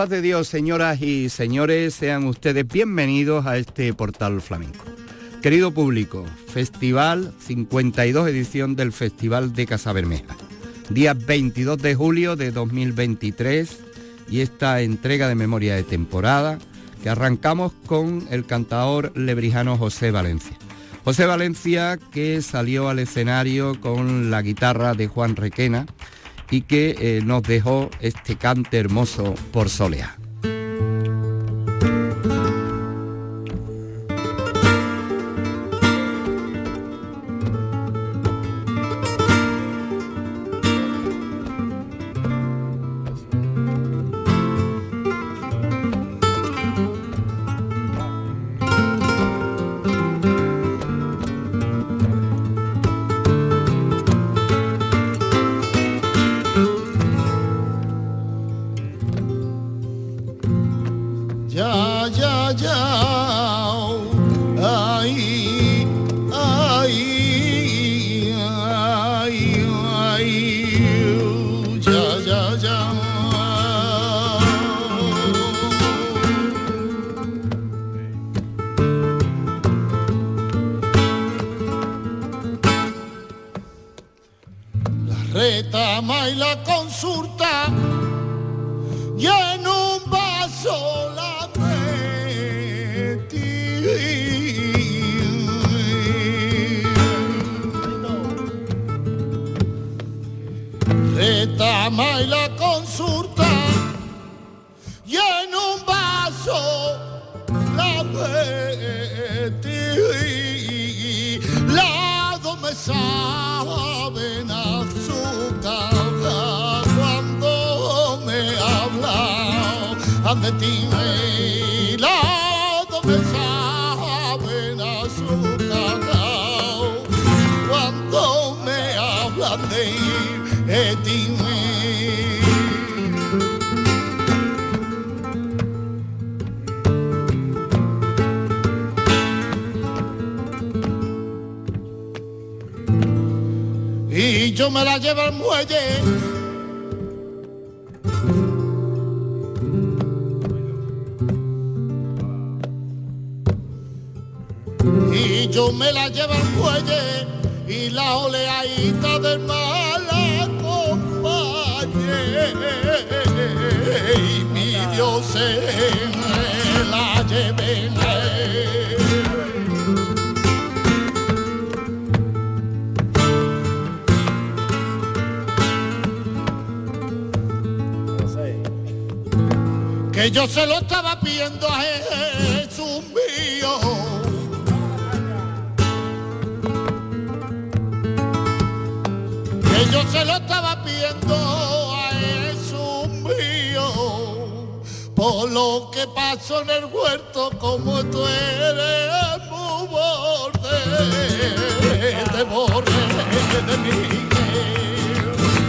paz de Dios, señoras y señores, sean ustedes bienvenidos a este portal flamenco. Querido público, Festival 52 edición del Festival de Casa Bermeja. Día 22 de julio de 2023 y esta entrega de memoria de temporada que arrancamos con el cantador lebrijano José Valencia. José Valencia que salió al escenario con la guitarra de Juan Requena y que eh, nos dejó este cante hermoso por Solea. Que yo se lo estaba pidiendo a Jesús mío. Que yo se lo lo que pasó en el huerto, como tú eres muy borde, de borde de mí.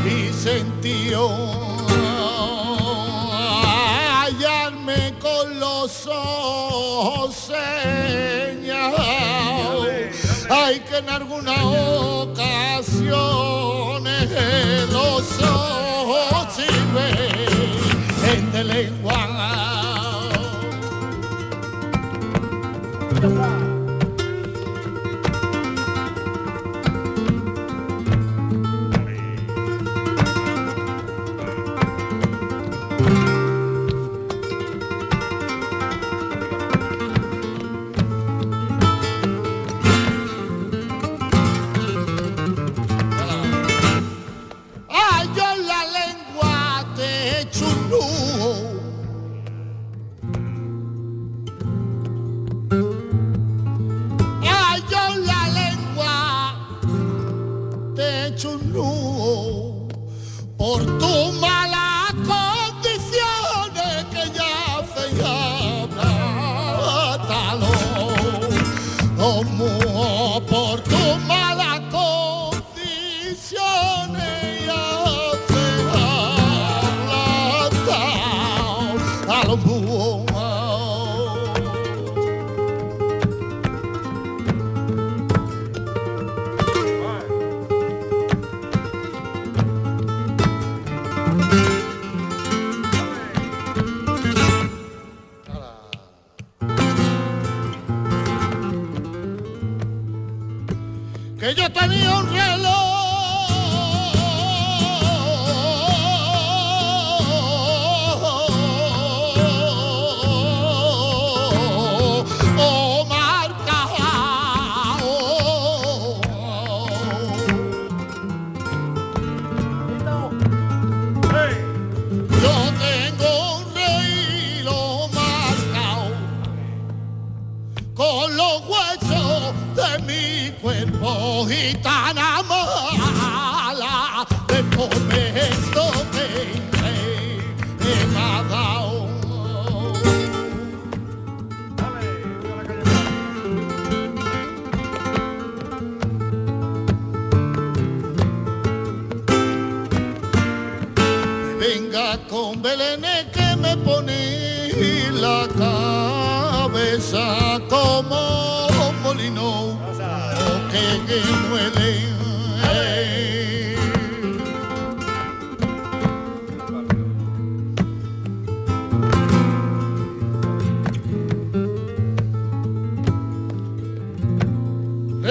Y sentió los ojos señalados. Hay que en alguna ocasión los ojos sirven Linh.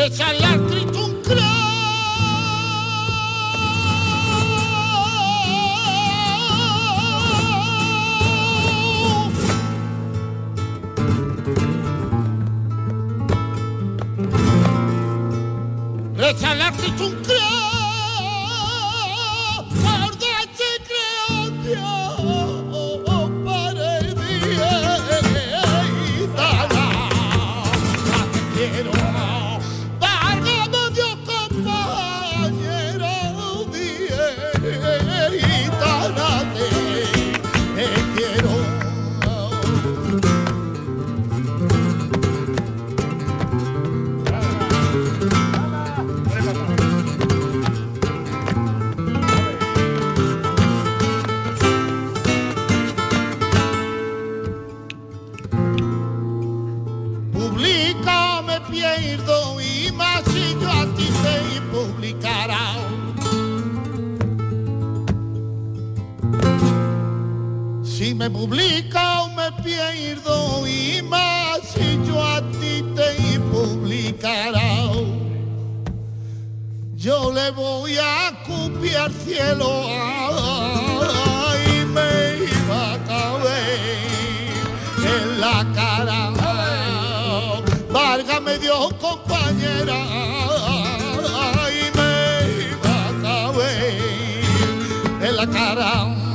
Echa la un caber en la cara.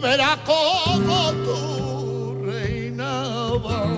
Verás como tu reina dentro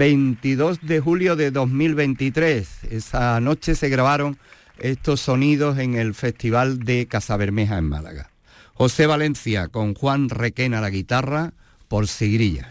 22 de julio de 2023. Esa noche se grabaron estos sonidos en el Festival de Casabermeja en Málaga. José Valencia con Juan Requena la guitarra por Sigrilla.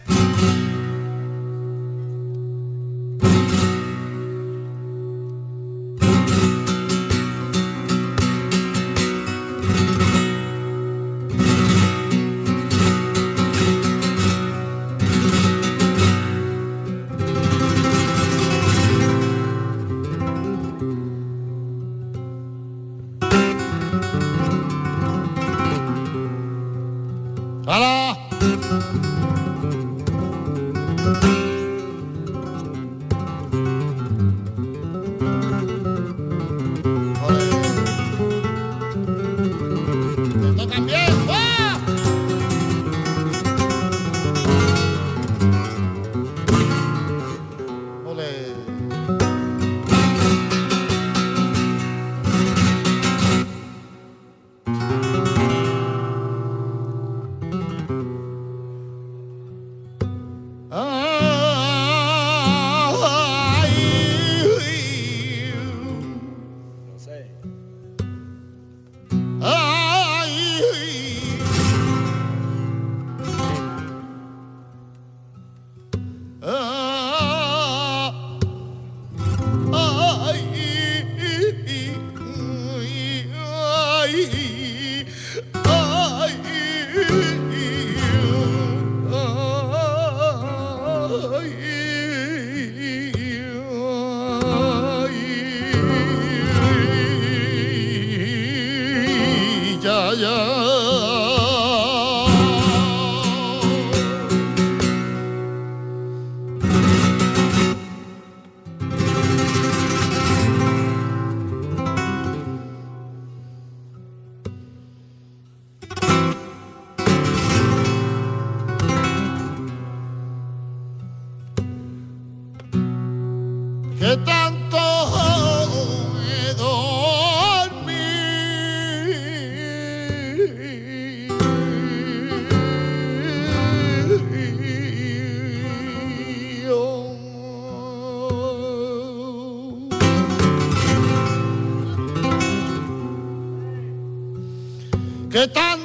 Que tanto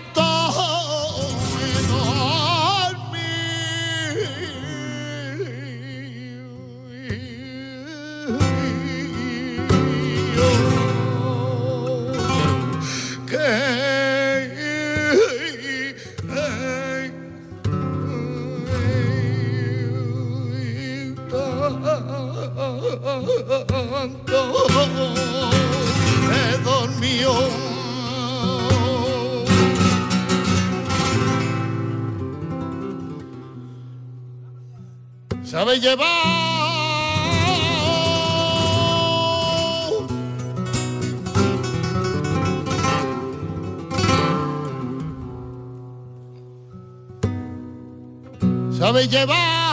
sabe llevar. Sabe llevar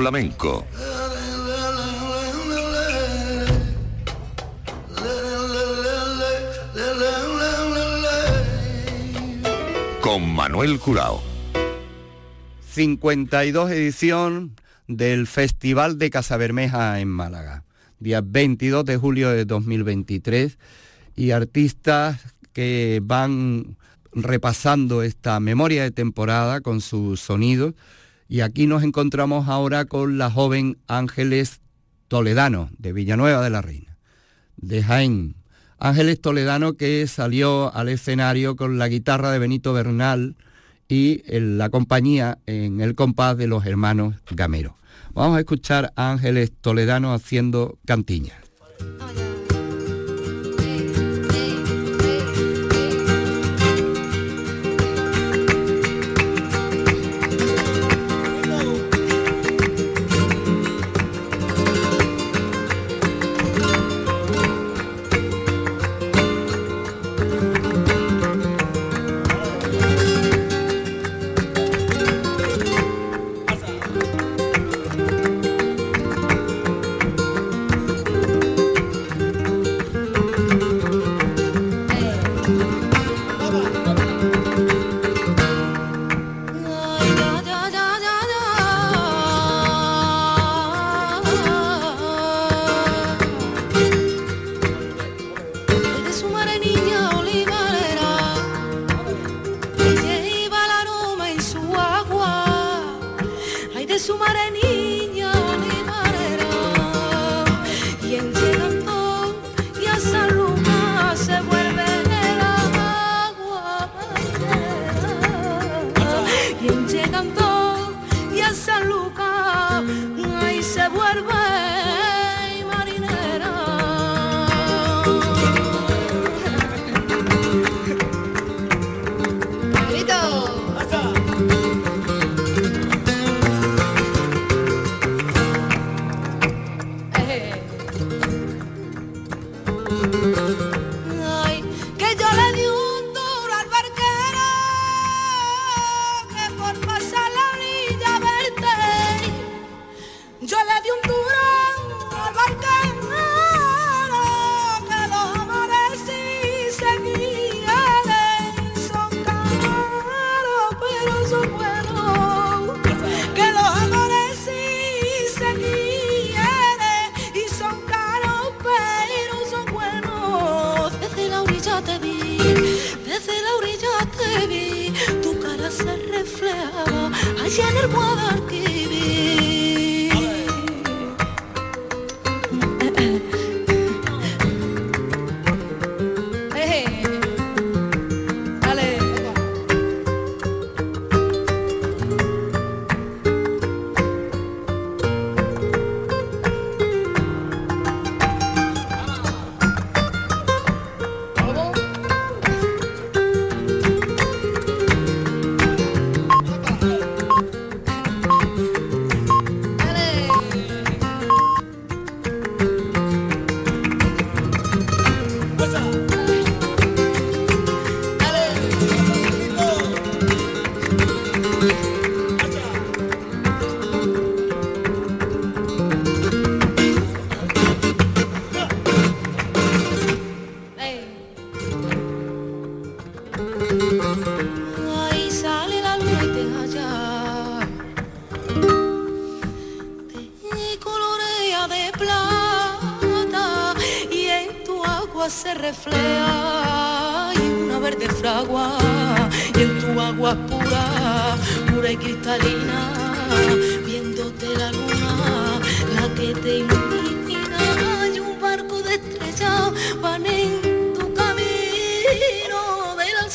Flamenco. Con Manuel Curao. 52 edición del Festival de Casabermeja en Málaga, día 22 de julio de 2023, y artistas que van repasando esta memoria de temporada con sus sonidos. Y aquí nos encontramos ahora con la joven Ángeles Toledano, de Villanueva de la Reina, de Jaén. Ángeles Toledano que salió al escenario con la guitarra de Benito Bernal y la compañía en el compás de los hermanos Gamero. Vamos a escuchar a Ángeles Toledano haciendo cantiñas.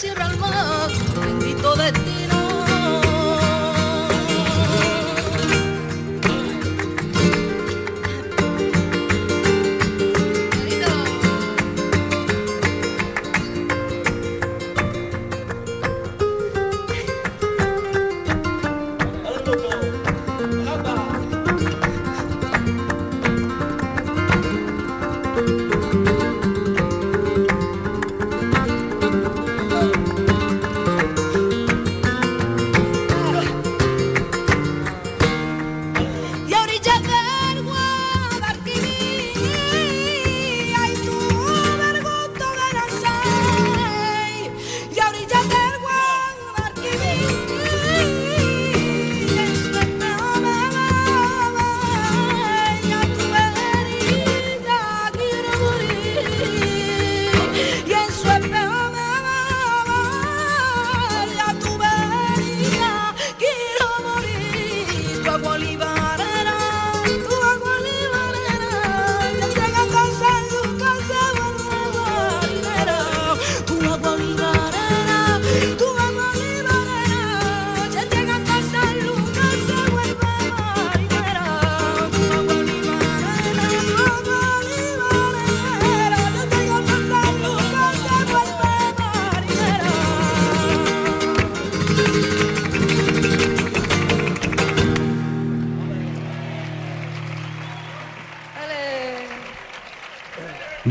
Sierra al mar, bendito destino.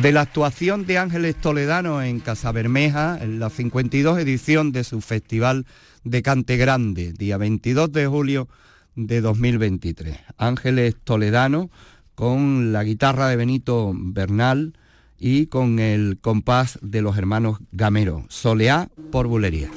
De la actuación de Ángeles Toledano en Casa Bermeja, en la 52 edición de su Festival de Cante Grande, día 22 de julio de 2023. Ángeles Toledano con la guitarra de Benito Bernal y con el compás de los hermanos Gamero, Soleá por Bulería.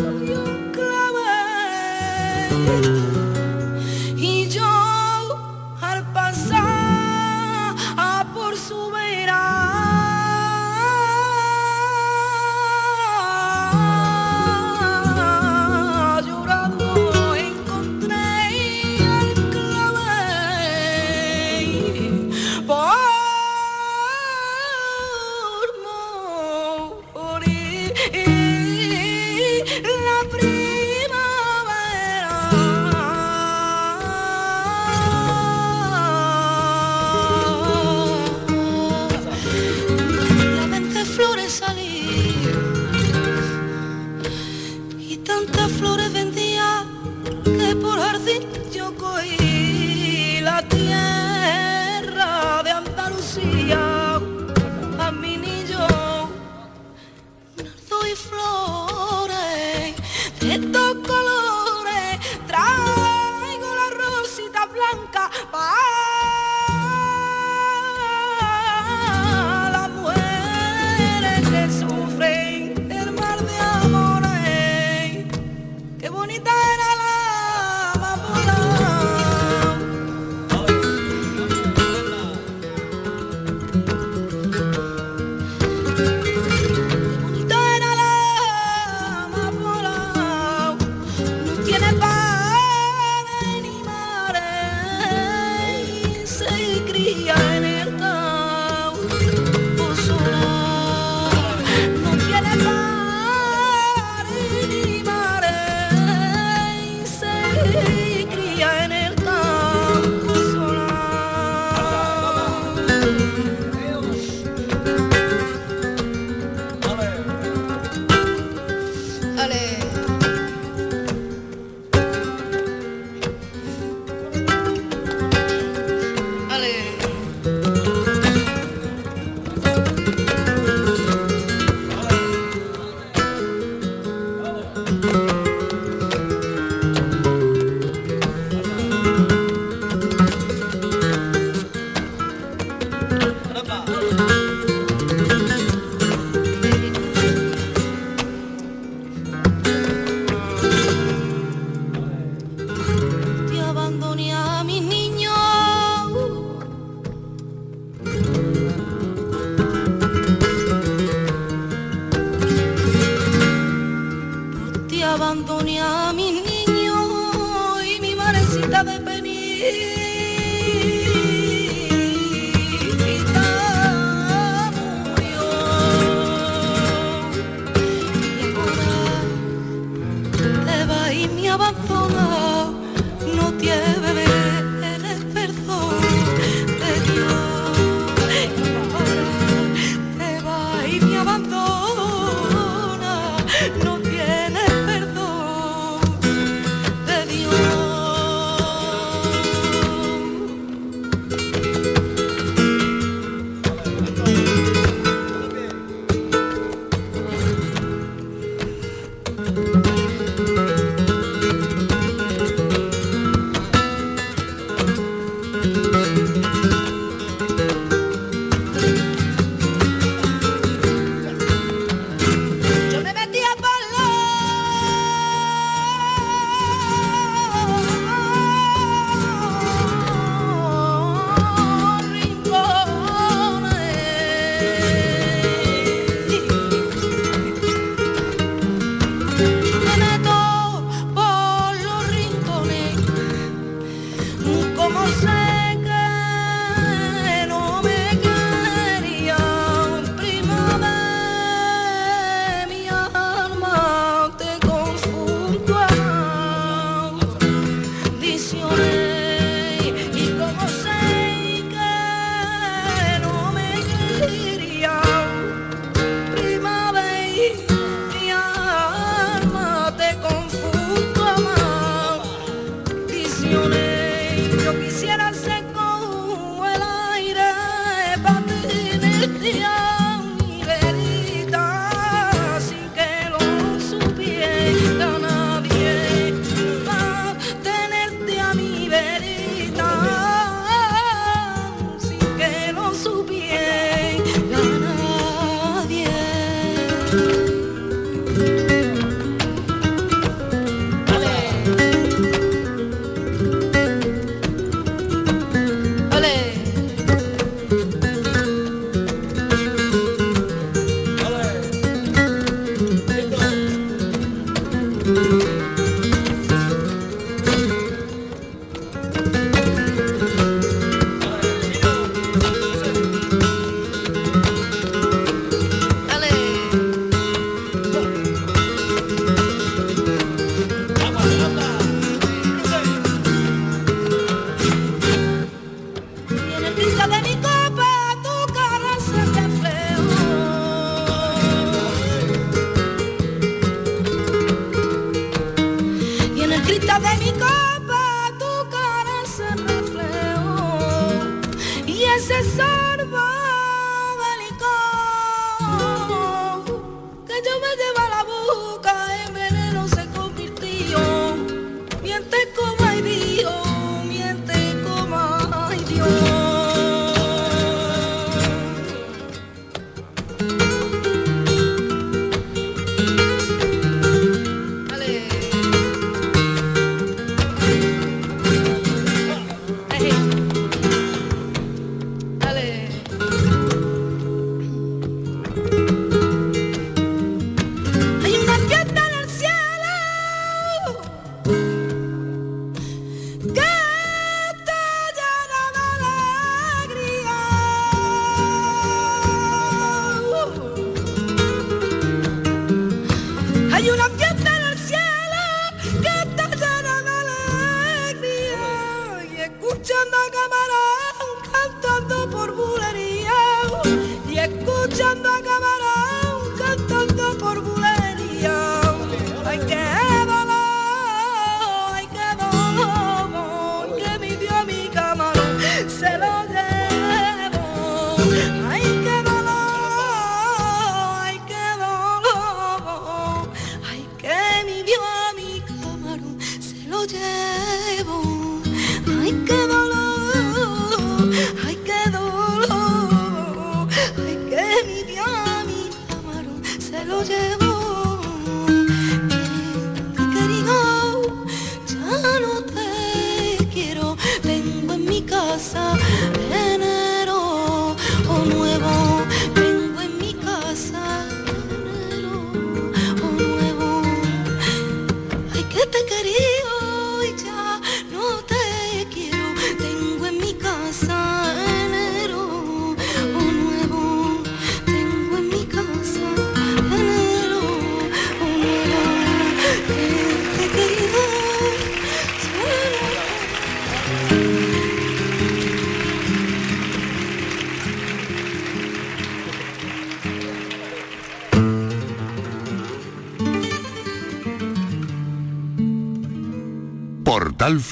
No tiene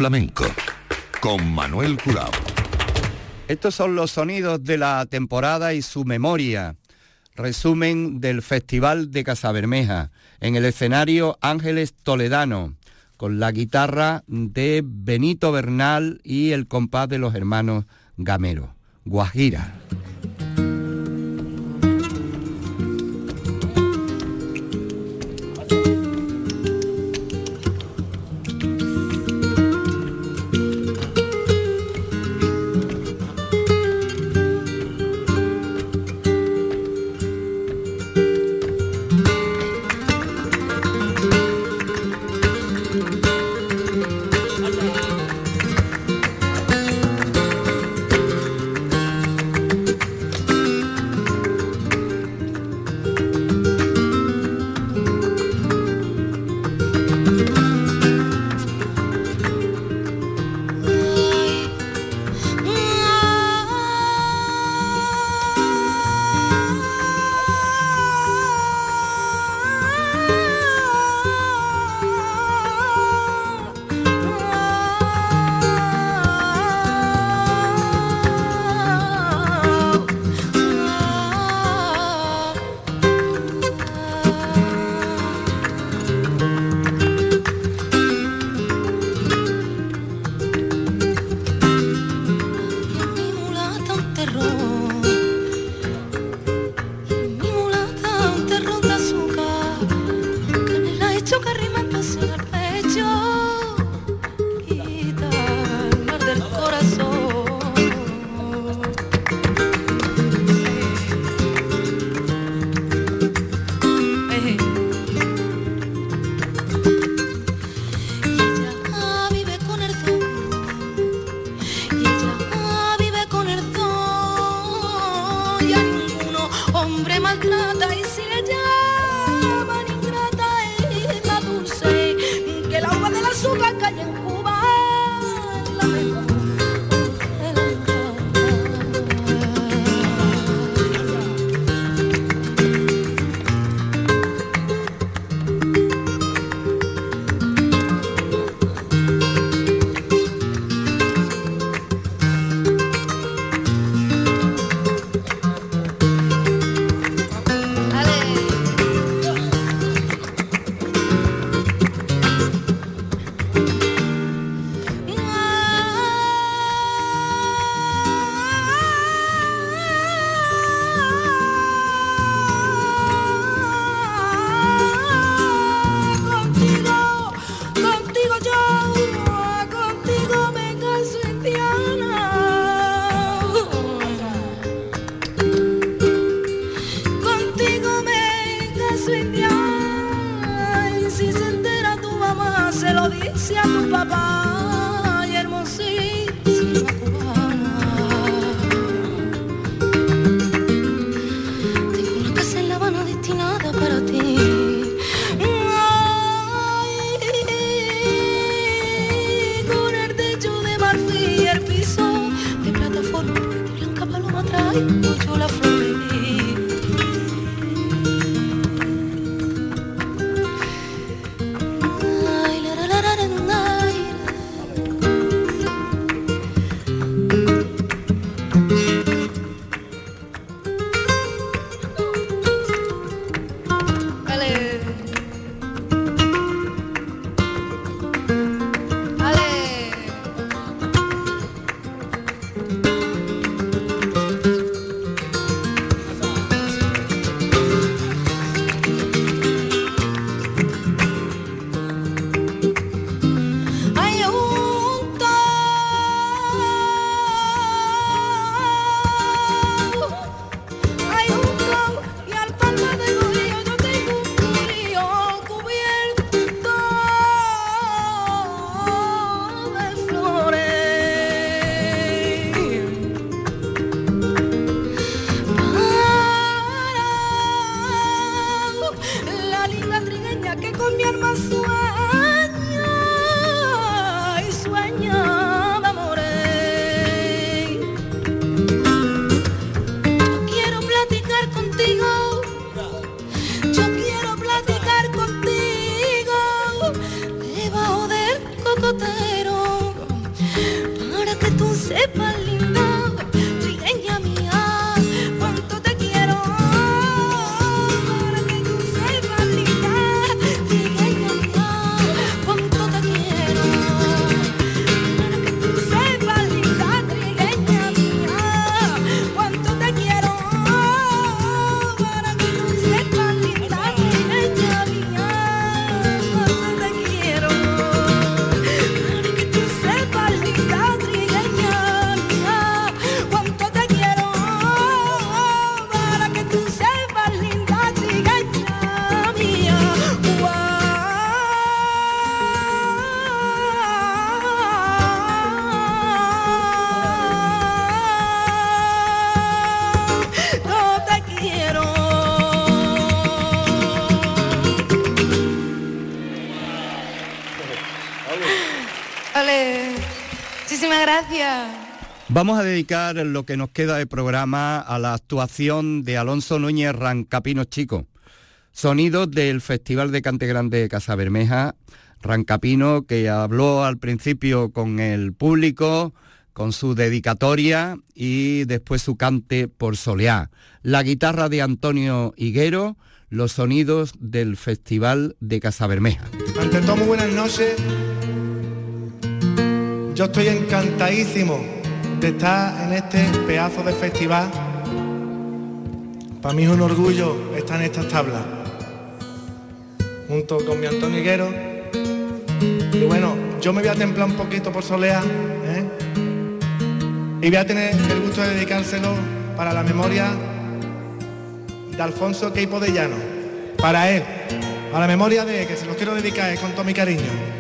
Flamenco con Manuel Curao. Estos son los sonidos de la temporada y su memoria. Resumen del Festival de Casabermeja en el escenario Ángeles Toledano con la guitarra de Benito Bernal y el compás de los hermanos Gamero. Guajira. Vamos a dedicar lo que nos queda de programa a la actuación de Alonso Núñez Rancapino Chico. Sonidos del Festival de Cante Grande de Casa Bermeja. Rancapino que habló al principio con el público, con su dedicatoria y después su cante por soleá. La guitarra de Antonio Higuero, los sonidos del Festival de Casa Bermeja. Ante todo, muy buenas noches. Yo estoy encantadísimo de estar en este pedazo de festival. Para mí es un orgullo estar en estas tablas, junto con mi Antonio Higuero. Y bueno, yo me voy a templar un poquito por Solea, ¿eh? y voy a tener el gusto de dedicárselo para la memoria de Alfonso Queipo de Llano, para él, a la memoria de que se los quiero dedicar con todo mi cariño.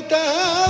bonita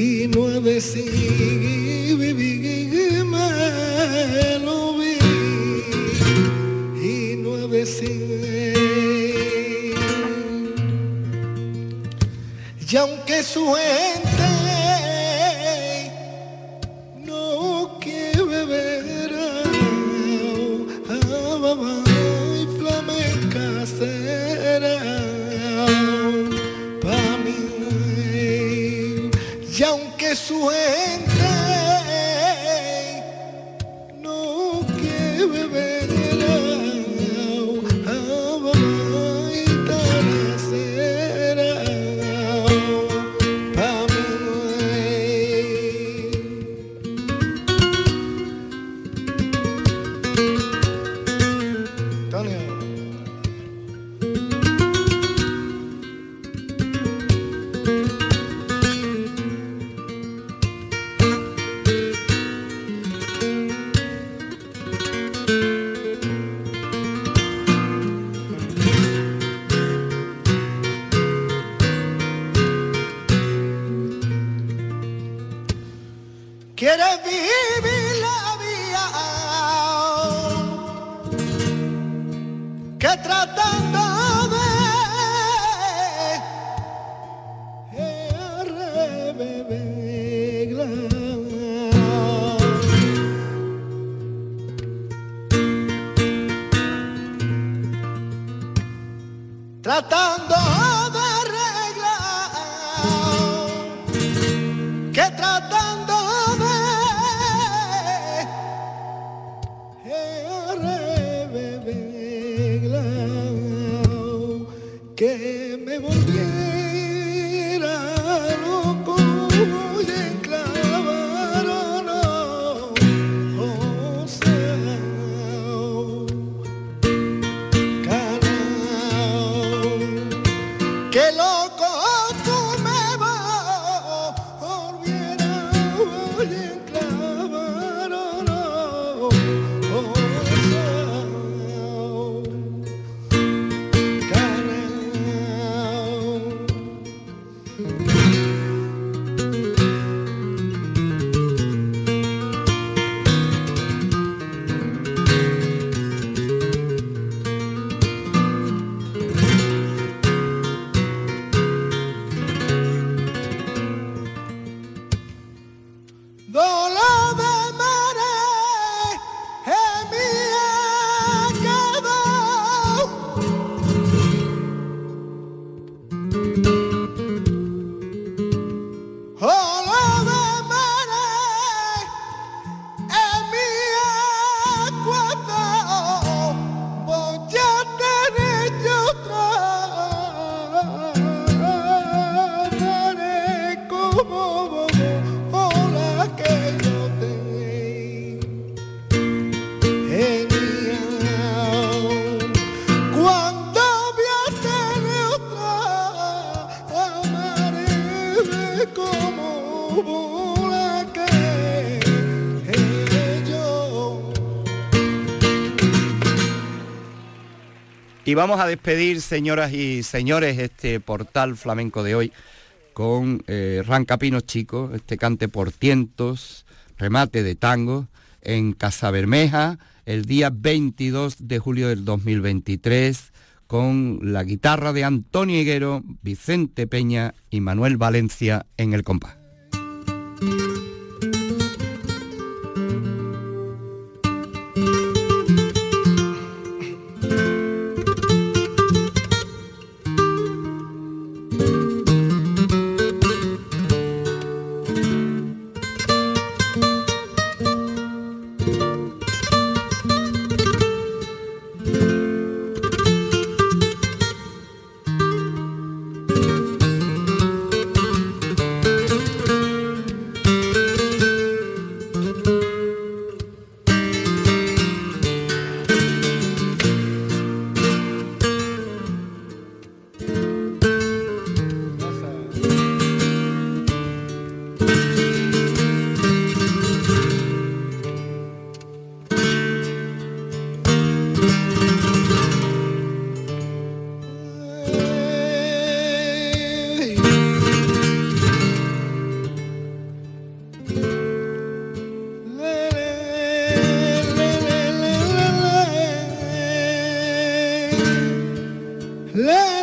y no he decidido viví me lo vi y no he decidido y aunque su gente Y vamos a despedir, señoras y señores, este portal flamenco de hoy con eh, Rancapinos Chicos, este cante por tientos, remate de tango, en Casa Bermeja, el día 22 de julio del 2023, con la guitarra de Antonio Higuero, Vicente Peña y Manuel Valencia en el compás. Yeah.